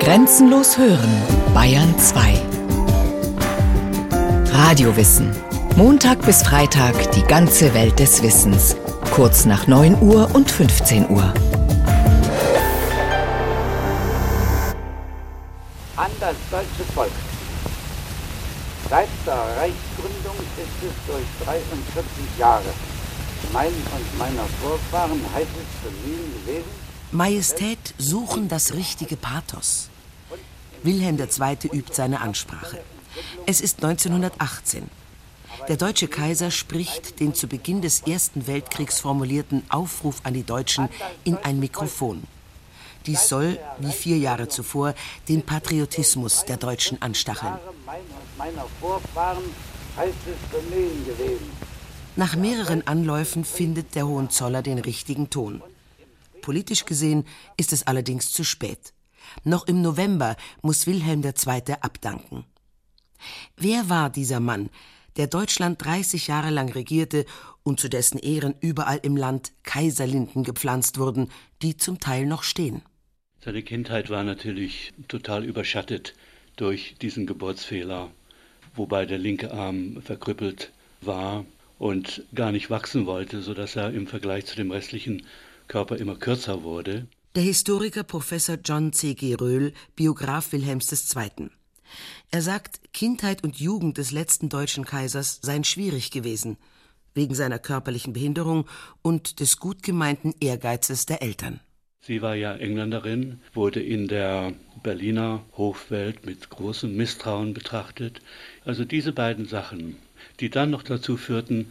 Grenzenlos hören, Bayern 2. Radiowissen. Montag bis Freitag die ganze Welt des Wissens. Kurz nach 9 Uhr und 15 Uhr. An das deutsche Volk. Seit der Reichsgründung ist es durch 43 Jahre mein und meiner Vorfahren heißes Bemühen gewesen. Majestät suchen das richtige Pathos. Wilhelm II. übt seine Ansprache. Es ist 1918. Der deutsche Kaiser spricht den zu Beginn des Ersten Weltkriegs formulierten Aufruf an die Deutschen in ein Mikrofon. Dies soll, wie vier Jahre zuvor, den Patriotismus der Deutschen anstacheln. Nach mehreren Anläufen findet der Hohenzoller den richtigen Ton. Politisch gesehen ist es allerdings zu spät. Noch im November muss Wilhelm II. abdanken. Wer war dieser Mann, der Deutschland 30 Jahre lang regierte und zu dessen Ehren überall im Land Kaiserlinden gepflanzt wurden, die zum Teil noch stehen? Seine Kindheit war natürlich total überschattet durch diesen Geburtsfehler, wobei der linke Arm verkrüppelt war und gar nicht wachsen wollte, sodass er im Vergleich zu dem restlichen Körper immer kürzer wurde. Der Historiker Professor John C. G. Röhl, Biograf Wilhelms II. Er sagt, Kindheit und Jugend des letzten deutschen Kaisers seien schwierig gewesen, wegen seiner körperlichen Behinderung und des gut gemeinten Ehrgeizes der Eltern. Sie war ja Engländerin, wurde in der Berliner Hofwelt mit großem Misstrauen betrachtet. Also diese beiden Sachen, die dann noch dazu führten,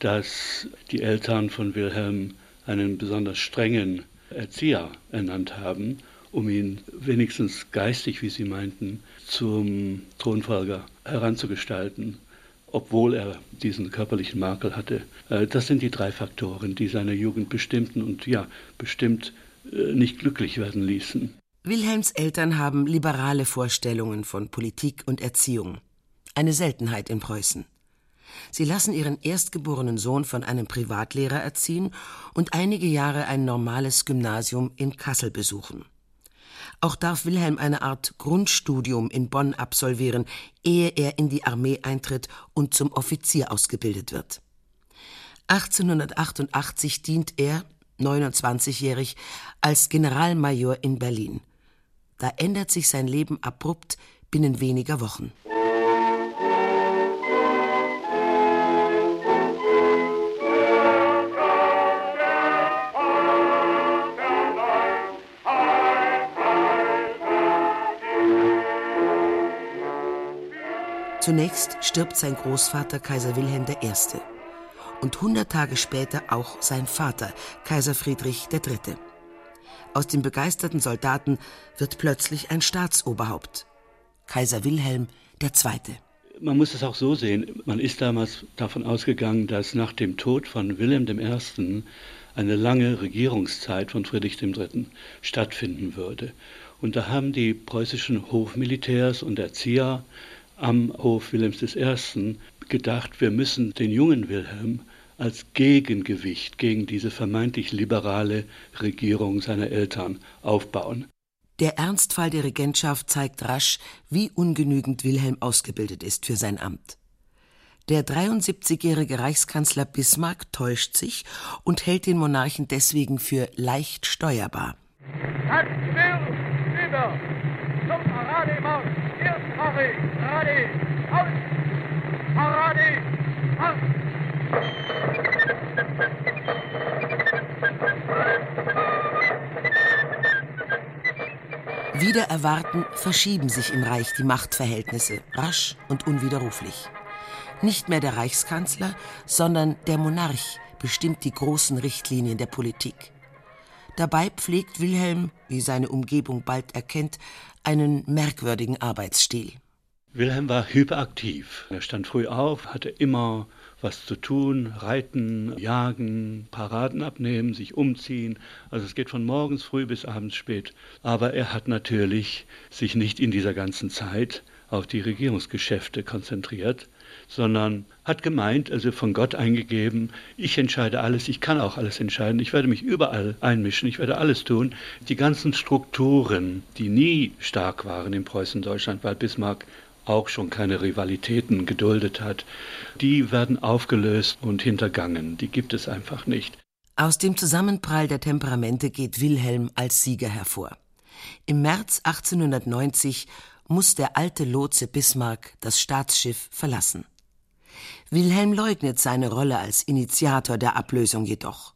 dass die Eltern von Wilhelm einen besonders strengen Erzieher ernannt haben, um ihn wenigstens geistig, wie sie meinten, zum Thronfolger heranzugestalten, obwohl er diesen körperlichen Makel hatte. Äh, das sind die drei Faktoren, die seine Jugend bestimmten und ja, bestimmt äh, nicht glücklich werden ließen. Wilhelms Eltern haben liberale Vorstellungen von Politik und Erziehung. Eine Seltenheit in Preußen. Sie lassen ihren erstgeborenen Sohn von einem Privatlehrer erziehen und einige Jahre ein normales Gymnasium in Kassel besuchen. Auch darf Wilhelm eine Art Grundstudium in Bonn absolvieren, ehe er in die Armee eintritt und zum Offizier ausgebildet wird. 1888 dient er, 29-jährig, als Generalmajor in Berlin. Da ändert sich sein Leben abrupt binnen weniger Wochen. Zunächst stirbt sein Großvater Kaiser Wilhelm I. und hundert Tage später auch sein Vater, Kaiser Friedrich III. Aus dem begeisterten Soldaten wird plötzlich ein Staatsoberhaupt, Kaiser Wilhelm II. Man muss es auch so sehen, man ist damals davon ausgegangen, dass nach dem Tod von Wilhelm I. eine lange Regierungszeit von Friedrich III. stattfinden würde. Und da haben die preußischen Hofmilitärs und Erzieher am Hof Wilhelms I. gedacht, wir müssen den jungen Wilhelm als Gegengewicht gegen diese vermeintlich liberale Regierung seiner Eltern aufbauen. Der Ernstfall der Regentschaft zeigt rasch, wie ungenügend Wilhelm ausgebildet ist für sein Amt. Der 73-jährige Reichskanzler Bismarck täuscht sich und hält den Monarchen deswegen für leicht steuerbar. Halt still, über, zum Parademarsch! Parade, Parade, aus! Parade! Wieder erwarten verschieben sich im Reich die Machtverhältnisse rasch und unwiderruflich. Nicht mehr der Reichskanzler, sondern der Monarch bestimmt die großen Richtlinien der Politik. Dabei pflegt Wilhelm, wie seine Umgebung bald erkennt, einen merkwürdigen Arbeitsstil. Wilhelm war hyperaktiv. Er stand früh auf, hatte immer was zu tun, reiten, jagen, Paraden abnehmen, sich umziehen. Also es geht von morgens früh bis abends spät. Aber er hat natürlich sich nicht in dieser ganzen Zeit auf die Regierungsgeschäfte konzentriert, sondern hat gemeint, also von Gott eingegeben, ich entscheide alles, ich kann auch alles entscheiden, ich werde mich überall einmischen, ich werde alles tun. Die ganzen Strukturen, die nie stark waren in Preußen-Deutschland, weil Bismarck auch schon keine Rivalitäten geduldet hat, die werden aufgelöst und hintergangen. Die gibt es einfach nicht. Aus dem Zusammenprall der Temperamente geht Wilhelm als Sieger hervor. Im März 1890 muss der alte Lotse Bismarck das Staatsschiff verlassen. Wilhelm leugnet seine Rolle als Initiator der Ablösung jedoch.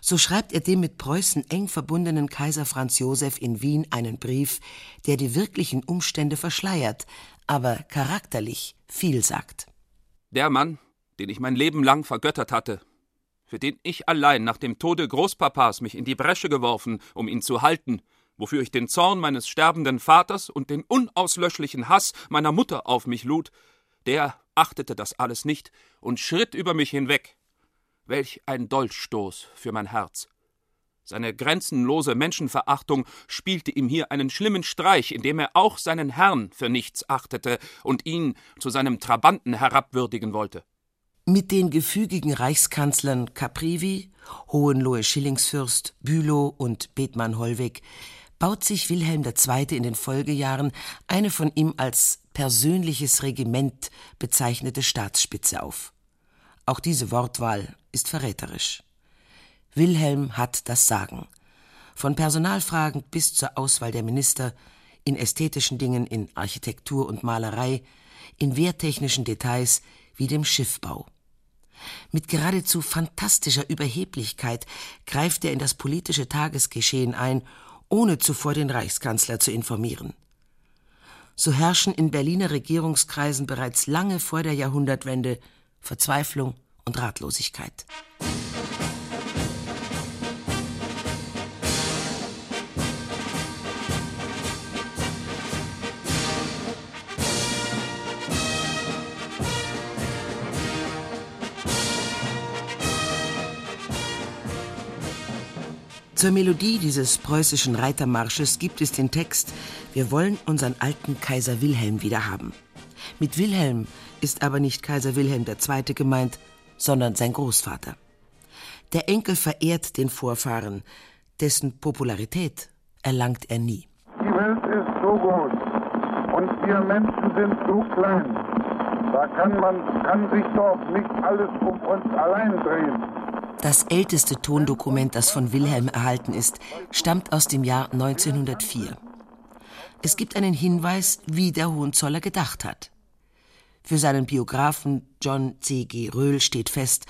So schreibt er dem mit Preußen eng verbundenen Kaiser Franz Josef in Wien einen Brief, der die wirklichen Umstände verschleiert, aber charakterlich viel sagt. Der Mann, den ich mein Leben lang vergöttert hatte, für den ich allein nach dem Tode Großpapas mich in die Bresche geworfen, um ihn zu halten, wofür ich den Zorn meines sterbenden Vaters und den unauslöschlichen Hass meiner Mutter auf mich lud, der achtete das alles nicht und schritt über mich hinweg. Welch ein Dolchstoß für mein Herz. Seine grenzenlose Menschenverachtung spielte ihm hier einen schlimmen Streich, indem er auch seinen Herrn für nichts achtete und ihn zu seinem Trabanten herabwürdigen wollte. Mit den gefügigen Reichskanzlern Caprivi, Hohenlohe-Schillingsfürst, Bülow und Bethmann-Hollweg baut sich Wilhelm II. in den Folgejahren eine von ihm als persönliches Regiment bezeichnete Staatsspitze auf. Auch diese Wortwahl ist verräterisch. Wilhelm hat das Sagen. Von Personalfragen bis zur Auswahl der Minister, in ästhetischen Dingen, in Architektur und Malerei, in wehrtechnischen Details wie dem Schiffbau. Mit geradezu fantastischer Überheblichkeit greift er in das politische Tagesgeschehen ein, ohne zuvor den Reichskanzler zu informieren. So herrschen in Berliner Regierungskreisen bereits lange vor der Jahrhundertwende Verzweiflung und Ratlosigkeit. Zur Melodie dieses preußischen Reitermarsches gibt es den Text Wir wollen unseren alten Kaiser Wilhelm wieder haben. Mit Wilhelm ist aber nicht Kaiser Wilhelm II. gemeint, sondern sein Großvater. Der Enkel verehrt den Vorfahren, dessen Popularität erlangt er nie. Die Welt ist so groß und wir Menschen sind so klein. Da kann man kann sich doch nicht alles um uns allein drehen. Das älteste Tondokument, das von Wilhelm erhalten ist, stammt aus dem Jahr 1904. Es gibt einen Hinweis, wie der Hohenzoller gedacht hat. Für seinen Biografen John C. G. Röhl steht fest,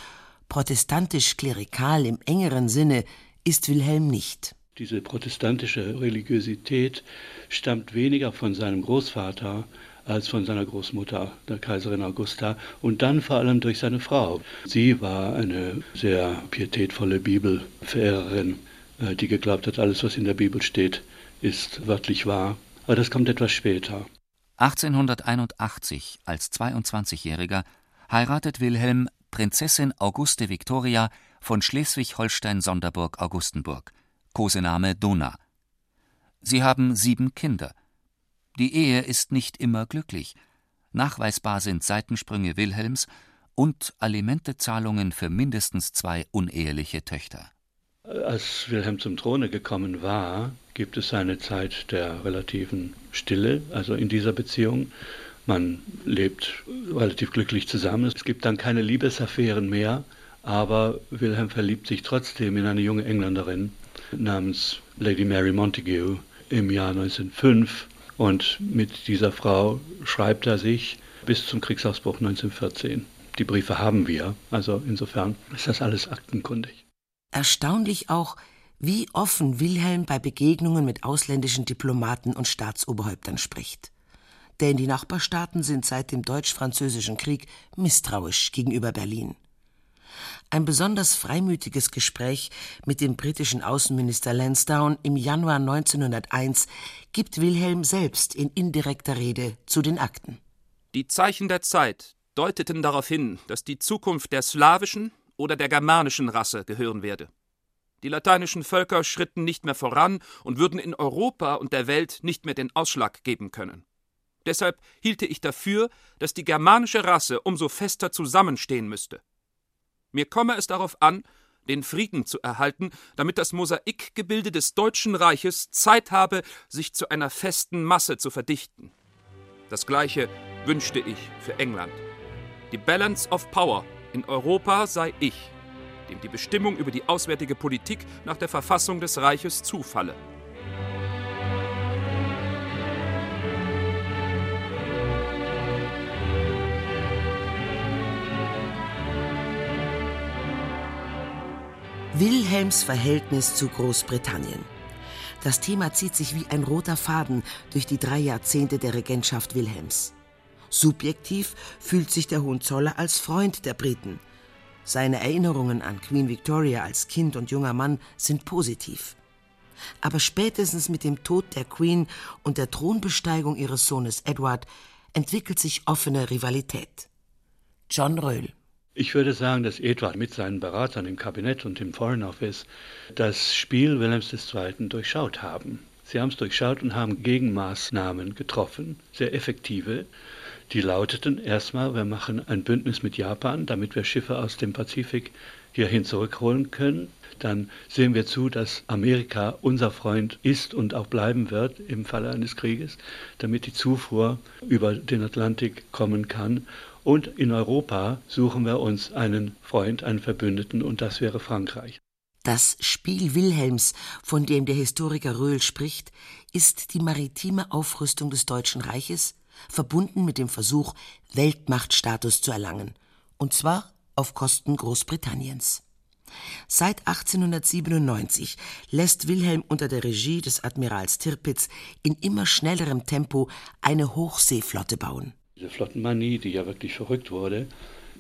protestantisch-klerikal im engeren Sinne ist Wilhelm nicht. Diese protestantische Religiosität stammt weniger von seinem Großvater als von seiner Großmutter, der Kaiserin Augusta, und dann vor allem durch seine Frau. Sie war eine sehr pietätvolle Bibelverehrerin, äh, die geglaubt hat, alles, was in der Bibel steht, ist wörtlich wahr. Aber das kommt etwas später. 1881, als 22-Jähriger, heiratet Wilhelm Prinzessin Auguste Victoria von Schleswig-Holstein-Sonderburg-Augustenburg, Kosename Dona. Sie haben sieben Kinder. Die Ehe ist nicht immer glücklich. Nachweisbar sind Seitensprünge Wilhelms und Alimentezahlungen für mindestens zwei uneheliche Töchter. Als Wilhelm zum Throne gekommen war, gibt es eine Zeit der relativen Stille, also in dieser Beziehung. Man lebt relativ glücklich zusammen. Es gibt dann keine Liebesaffären mehr, aber Wilhelm verliebt sich trotzdem in eine junge Engländerin namens Lady Mary Montague im Jahr 1905 und mit dieser Frau schreibt er sich bis zum Kriegsausbruch 1914. Die Briefe haben wir, also insofern ist das alles aktenkundig. Erstaunlich auch, wie offen Wilhelm bei Begegnungen mit ausländischen Diplomaten und Staatsoberhäuptern spricht. Denn die Nachbarstaaten sind seit dem Deutsch-Französischen Krieg misstrauisch gegenüber Berlin. Ein besonders freimütiges Gespräch mit dem britischen Außenminister Lansdowne im Januar 1901 gibt Wilhelm selbst in indirekter Rede zu den Akten. Die Zeichen der Zeit deuteten darauf hin, dass die Zukunft der slawischen oder der germanischen Rasse gehören werde. Die lateinischen Völker schritten nicht mehr voran und würden in Europa und der Welt nicht mehr den Ausschlag geben können. Deshalb hielte ich dafür, dass die germanische Rasse umso fester zusammenstehen müsste. Mir komme es darauf an, den Frieden zu erhalten, damit das Mosaikgebilde des Deutschen Reiches Zeit habe, sich zu einer festen Masse zu verdichten. Das Gleiche wünschte ich für England. Die Balance of Power in Europa sei ich, dem die Bestimmung über die auswärtige Politik nach der Verfassung des Reiches zufalle. Wilhelms Verhältnis zu Großbritannien. Das Thema zieht sich wie ein roter Faden durch die drei Jahrzehnte der Regentschaft Wilhelms. Subjektiv fühlt sich der Hohenzoller als Freund der Briten. Seine Erinnerungen an Queen Victoria als Kind und junger Mann sind positiv. Aber spätestens mit dem Tod der Queen und der Thronbesteigung ihres Sohnes Edward entwickelt sich offene Rivalität. John Röhl ich würde sagen, dass Edward mit seinen Beratern im Kabinett und im Foreign Office das Spiel Wilhelms II. durchschaut haben. Sie haben es durchschaut und haben Gegenmaßnahmen getroffen, sehr effektive, die lauteten erstmal, wir machen ein Bündnis mit Japan, damit wir Schiffe aus dem Pazifik hierhin zurückholen können. Dann sehen wir zu, dass Amerika unser Freund ist und auch bleiben wird im Falle eines Krieges, damit die Zufuhr über den Atlantik kommen kann. Und in Europa suchen wir uns einen Freund, einen Verbündeten, und das wäre Frankreich. Das Spiel Wilhelms, von dem der Historiker Röhl spricht, ist die maritime Aufrüstung des Deutschen Reiches, verbunden mit dem Versuch, Weltmachtstatus zu erlangen, und zwar auf Kosten Großbritanniens. Seit 1897 lässt Wilhelm unter der Regie des Admirals Tirpitz in immer schnellerem Tempo eine Hochseeflotte bauen. Diese Flottenmanie, die ja wirklich verrückt wurde,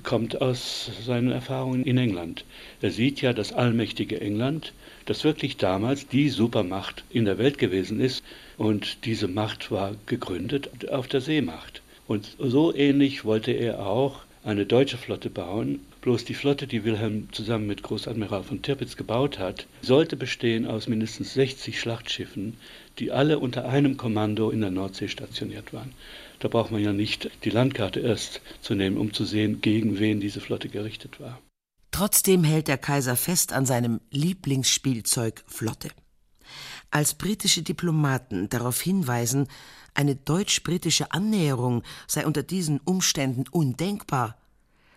kommt aus seinen Erfahrungen in England. Er sieht ja das allmächtige England, das wirklich damals die Supermacht in der Welt gewesen ist, und diese Macht war gegründet auf der Seemacht. Und so ähnlich wollte er auch eine deutsche Flotte bauen. Bloß die Flotte, die Wilhelm zusammen mit Großadmiral von Tirpitz gebaut hat, sollte bestehen aus mindestens 60 Schlachtschiffen, die alle unter einem Kommando in der Nordsee stationiert waren. Da braucht man ja nicht die Landkarte erst zu nehmen, um zu sehen, gegen wen diese Flotte gerichtet war. Trotzdem hält der Kaiser fest an seinem Lieblingsspielzeug Flotte. Als britische Diplomaten darauf hinweisen, eine deutsch-britische Annäherung sei unter diesen Umständen undenkbar,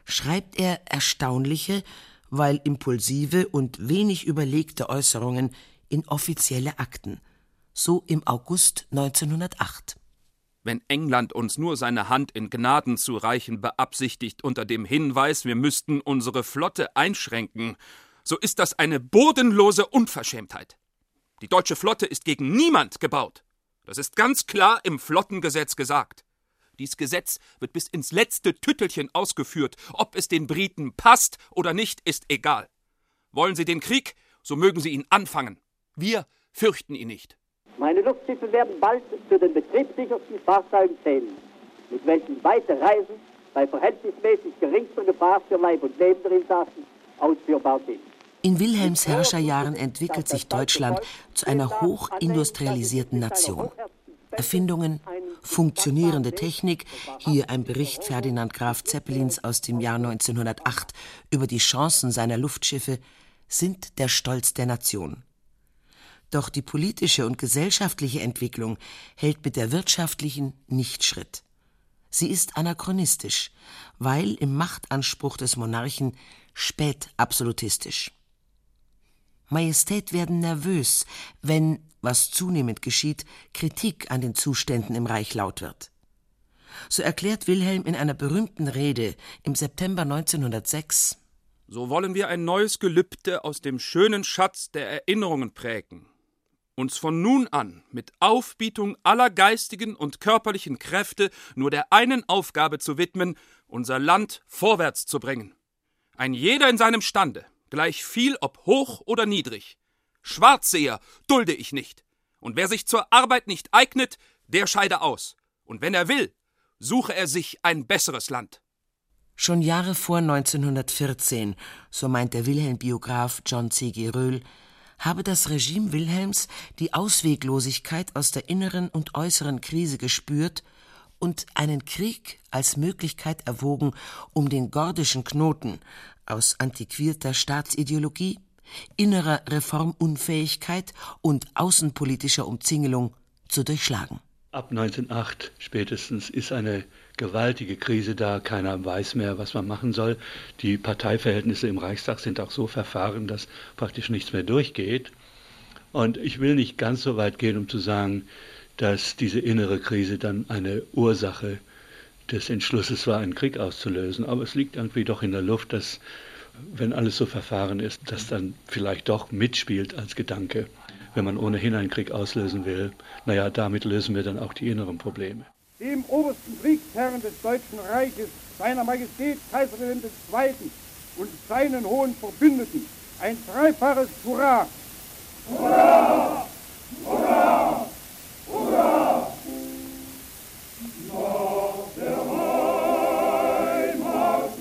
schreibt er erstaunliche, weil impulsive und wenig überlegte Äußerungen in offizielle Akten. So im August 1908. Wenn England uns nur seine Hand in Gnaden zu reichen beabsichtigt unter dem Hinweis, wir müssten unsere Flotte einschränken, so ist das eine bodenlose Unverschämtheit. Die deutsche Flotte ist gegen niemand gebaut. Das ist ganz klar im Flottengesetz gesagt. Dies Gesetz wird bis ins letzte Tüttelchen ausgeführt. Ob es den Briten passt oder nicht, ist egal. Wollen sie den Krieg, so mögen sie ihn anfangen. Wir fürchten ihn nicht. Meine Luftschiffe werden bald zu den betriebssichersten Fahrzeugen zählen, mit welchen weite Reisen bei verhältnismäßig geringster Gefahr für Leib und Leben der Insassen ausführbar sind. In Wilhelms Herrscherjahren entwickelt sich Deutschland zu einer hochindustrialisierten Nation. Erfindungen, funktionierende Technik, hier ein Bericht Ferdinand Graf Zeppelins aus dem Jahr 1908 über die Chancen seiner Luftschiffe, sind der Stolz der Nation. Doch die politische und gesellschaftliche Entwicklung hält mit der wirtschaftlichen nicht Schritt. Sie ist anachronistisch, weil im Machtanspruch des Monarchen spät absolutistisch. Majestät werden nervös, wenn, was zunehmend geschieht, Kritik an den Zuständen im Reich laut wird. So erklärt Wilhelm in einer berühmten Rede im September 1906 So wollen wir ein neues Gelübde aus dem schönen Schatz der Erinnerungen prägen, uns von nun an mit Aufbietung aller geistigen und körperlichen Kräfte nur der einen Aufgabe zu widmen, unser Land vorwärts zu bringen. Ein jeder in seinem Stande, gleich viel ob hoch oder niedrig. Schwarzseher dulde ich nicht. Und wer sich zur Arbeit nicht eignet, der scheide aus. Und wenn er will, suche er sich ein besseres Land. Schon Jahre vor 1914, so meint der Wilhelm-Biograf John C. G. Röhl, habe das Regime Wilhelms die Ausweglosigkeit aus der inneren und äußeren Krise gespürt und einen Krieg als Möglichkeit erwogen, um den gordischen Knoten aus antiquierter Staatsideologie, innerer Reformunfähigkeit und außenpolitischer Umzingelung zu durchschlagen. Ab 1908 spätestens ist eine gewaltige Krise da. Keiner weiß mehr, was man machen soll. Die Parteiverhältnisse im Reichstag sind auch so verfahren, dass praktisch nichts mehr durchgeht. Und ich will nicht ganz so weit gehen, um zu sagen, dass diese innere Krise dann eine Ursache des Entschlusses war, einen Krieg auszulösen. Aber es liegt irgendwie doch in der Luft, dass, wenn alles so verfahren ist, das dann vielleicht doch mitspielt als Gedanke wenn man ohnehin einen Krieg auslösen will, naja, damit lösen wir dann auch die inneren Probleme. Dem obersten Kriegsherrn des Deutschen Reiches, seiner Majestät Kaiser Wilhelm II. und seinen hohen Verbündeten ein dreifaches Hurra! Hurra! Hurra! Hurra! Nach der Heimat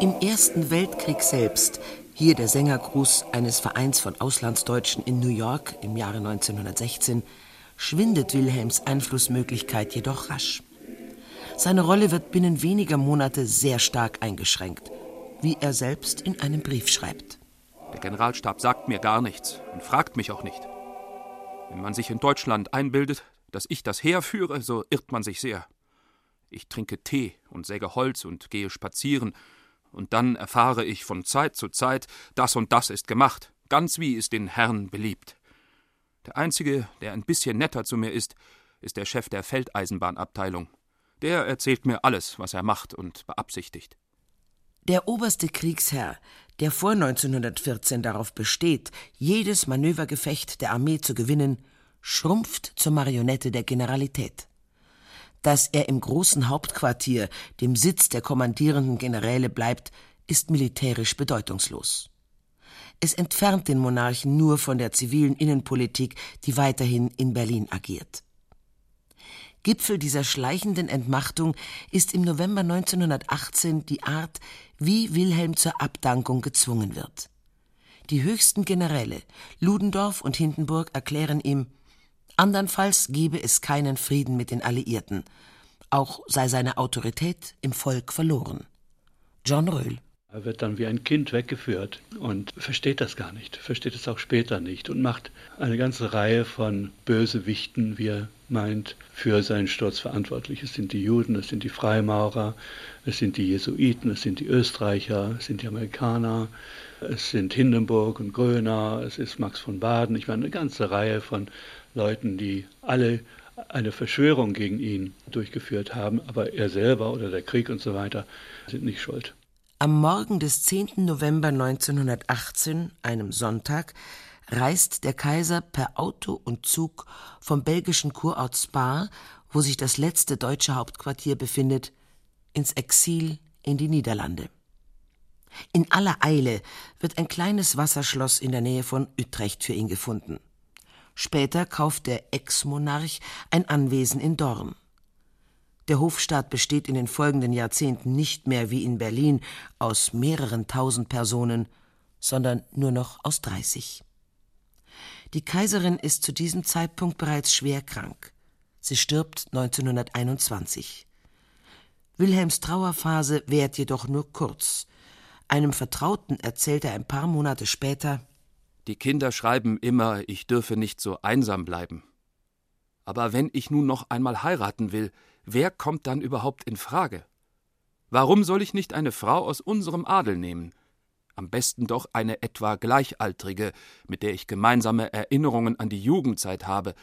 Im Ersten Weltkrieg selbst hier der Sängergruß eines Vereins von Auslandsdeutschen in New York im Jahre 1916, schwindet Wilhelms Einflussmöglichkeit jedoch rasch. Seine Rolle wird binnen weniger Monate sehr stark eingeschränkt, wie er selbst in einem Brief schreibt. Der Generalstab sagt mir gar nichts und fragt mich auch nicht. Wenn man sich in Deutschland einbildet, dass ich das Heer führe, so irrt man sich sehr. Ich trinke Tee und säge Holz und gehe spazieren und dann erfahre ich von Zeit zu Zeit, das und das ist gemacht, ganz wie es den Herrn beliebt. Der einzige, der ein bisschen netter zu mir ist, ist der Chef der Feldeisenbahnabteilung. Der erzählt mir alles, was er macht und beabsichtigt. Der oberste Kriegsherr, der vor 1914 darauf besteht, jedes Manövergefecht der Armee zu gewinnen, schrumpft zur Marionette der Generalität dass er im großen Hauptquartier, dem Sitz der kommandierenden Generäle bleibt, ist militärisch bedeutungslos. Es entfernt den Monarchen nur von der zivilen Innenpolitik, die weiterhin in Berlin agiert. Gipfel dieser schleichenden Entmachtung ist im November 1918 die Art, wie Wilhelm zur Abdankung gezwungen wird. Die höchsten Generäle, Ludendorff und Hindenburg, erklären ihm, Andernfalls gebe es keinen Frieden mit den Alliierten. Auch sei seine Autorität im Volk verloren. John Röhl. Er wird dann wie ein Kind weggeführt und versteht das gar nicht, versteht es auch später nicht und macht eine ganze Reihe von Bösewichten, wie er meint, für seinen Sturz verantwortlich. Es sind die Juden, es sind die Freimaurer, es sind die Jesuiten, es sind die Österreicher, es sind die Amerikaner, es sind Hindenburg und Gröner, es ist Max von Baden. Ich meine, eine ganze Reihe von Leuten, die alle eine Verschwörung gegen ihn durchgeführt haben, aber er selber oder der Krieg und so weiter sind nicht schuld. Am Morgen des 10. November 1918, einem Sonntag, reist der Kaiser per Auto und Zug vom belgischen Kurort Spa, wo sich das letzte deutsche Hauptquartier befindet, ins Exil in die Niederlande. In aller Eile wird ein kleines Wasserschloss in der Nähe von Utrecht für ihn gefunden. Später kauft der Ex-Monarch ein Anwesen in Dorn. Der Hofstaat besteht in den folgenden Jahrzehnten nicht mehr wie in Berlin aus mehreren tausend Personen, sondern nur noch aus dreißig. Die Kaiserin ist zu diesem Zeitpunkt bereits schwer krank. Sie stirbt 1921. Wilhelms Trauerphase währt jedoch nur kurz. Einem Vertrauten erzählt er ein paar Monate später die Kinder schreiben immer, ich dürfe nicht so einsam bleiben. Aber wenn ich nun noch einmal heiraten will, wer kommt dann überhaupt in Frage? Warum soll ich nicht eine Frau aus unserem Adel nehmen? Am besten doch eine etwa gleichaltrige, mit der ich gemeinsame Erinnerungen an die Jugendzeit habe,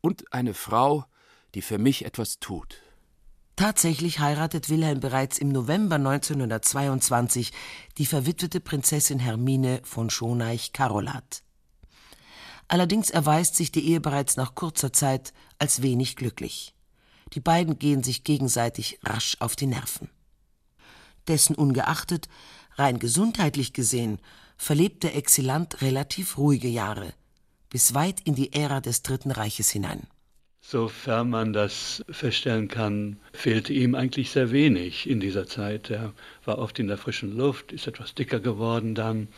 und eine Frau, die für mich etwas tut. Tatsächlich heiratet Wilhelm bereits im November 1922 die verwitwete Prinzessin Hermine von Schoneich-Carolat. Allerdings erweist sich die Ehe bereits nach kurzer Zeit als wenig glücklich. Die beiden gehen sich gegenseitig rasch auf die Nerven. Dessen ungeachtet, rein gesundheitlich gesehen, verlebt der Exilant relativ ruhige Jahre, bis weit in die Ära des Dritten Reiches hinein. Sofern man das feststellen kann, fehlte ihm eigentlich sehr wenig in dieser Zeit. Er war oft in der frischen Luft, ist etwas dicker geworden dann,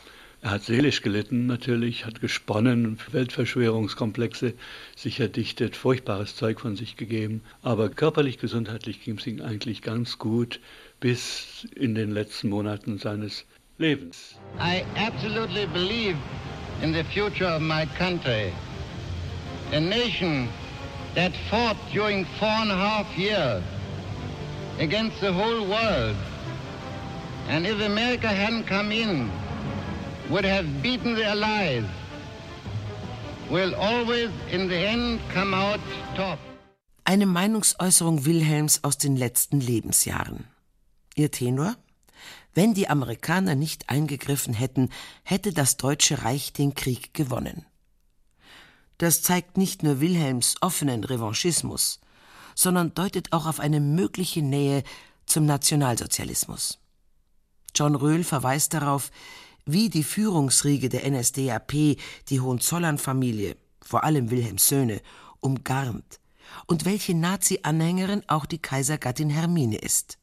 Er hat seelisch gelitten natürlich, hat gesponnen, Weltverschwörungskomplexe sich erdichtet, furchtbares Zeug von sich gegeben. Aber körperlich, gesundheitlich ging es ihm eigentlich ganz gut bis in den letzten Monaten seines Lebens. I absolutely believe in the future of my country. A nation that fought during four and a half years against the whole world. And if America hadn't come in, would have beaten the Allies, will always in the end come out top. Eine Meinungsäußerung Wilhelms aus den letzten Lebensjahren. Ihr Tenor? Wenn die Amerikaner nicht eingegriffen hätten, hätte das Deutsche Reich den Krieg gewonnen. Das zeigt nicht nur Wilhelms offenen Revanchismus, sondern deutet auch auf eine mögliche Nähe zum Nationalsozialismus. John Röhl verweist darauf, wie die Führungsriege der NSDAP die Hohenzollern-Familie, vor allem Wilhelms Söhne, umgarnt und welche Nazi-Anhängerin auch die Kaisergattin Hermine ist.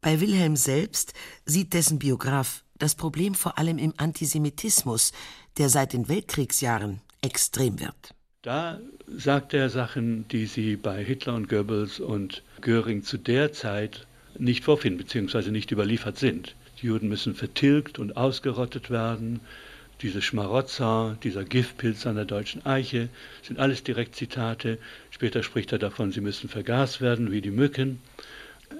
Bei Wilhelm selbst sieht dessen Biograf das Problem vor allem im Antisemitismus, der seit den Weltkriegsjahren extrem wird. Da sagt er Sachen, die sie bei Hitler und Goebbels und Göring zu der Zeit nicht vorfinden, beziehungsweise nicht überliefert sind. Die Juden müssen vertilgt und ausgerottet werden. Diese Schmarotzer, dieser Giftpilz an der deutschen Eiche, sind alles Direktzitate. Später spricht er davon, sie müssen vergast werden wie die Mücken.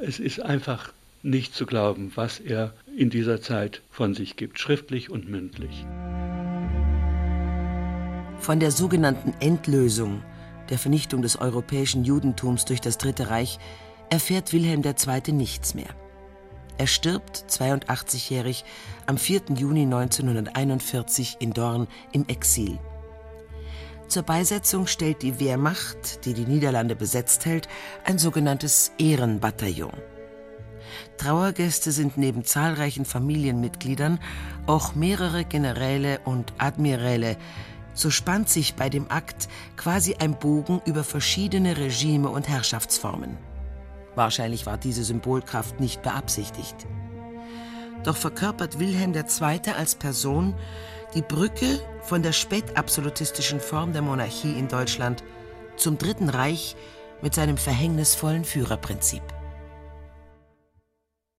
Es ist einfach nicht zu glauben, was er in dieser Zeit von sich gibt, schriftlich und mündlich. Von der sogenannten Endlösung, der Vernichtung des europäischen Judentums durch das Dritte Reich, erfährt Wilhelm II. nichts mehr. Er stirbt, 82-jährig, am 4. Juni 1941 in Dorn im Exil. Zur Beisetzung stellt die Wehrmacht, die die Niederlande besetzt hält, ein sogenanntes Ehrenbataillon. Trauergäste sind neben zahlreichen Familienmitgliedern auch mehrere Generäle und Admiräle, so spannt sich bei dem Akt quasi ein Bogen über verschiedene Regime und Herrschaftsformen. Wahrscheinlich war diese Symbolkraft nicht beabsichtigt. Doch verkörpert Wilhelm II. als Person die Brücke von der spätabsolutistischen Form der Monarchie in Deutschland zum Dritten Reich mit seinem verhängnisvollen Führerprinzip.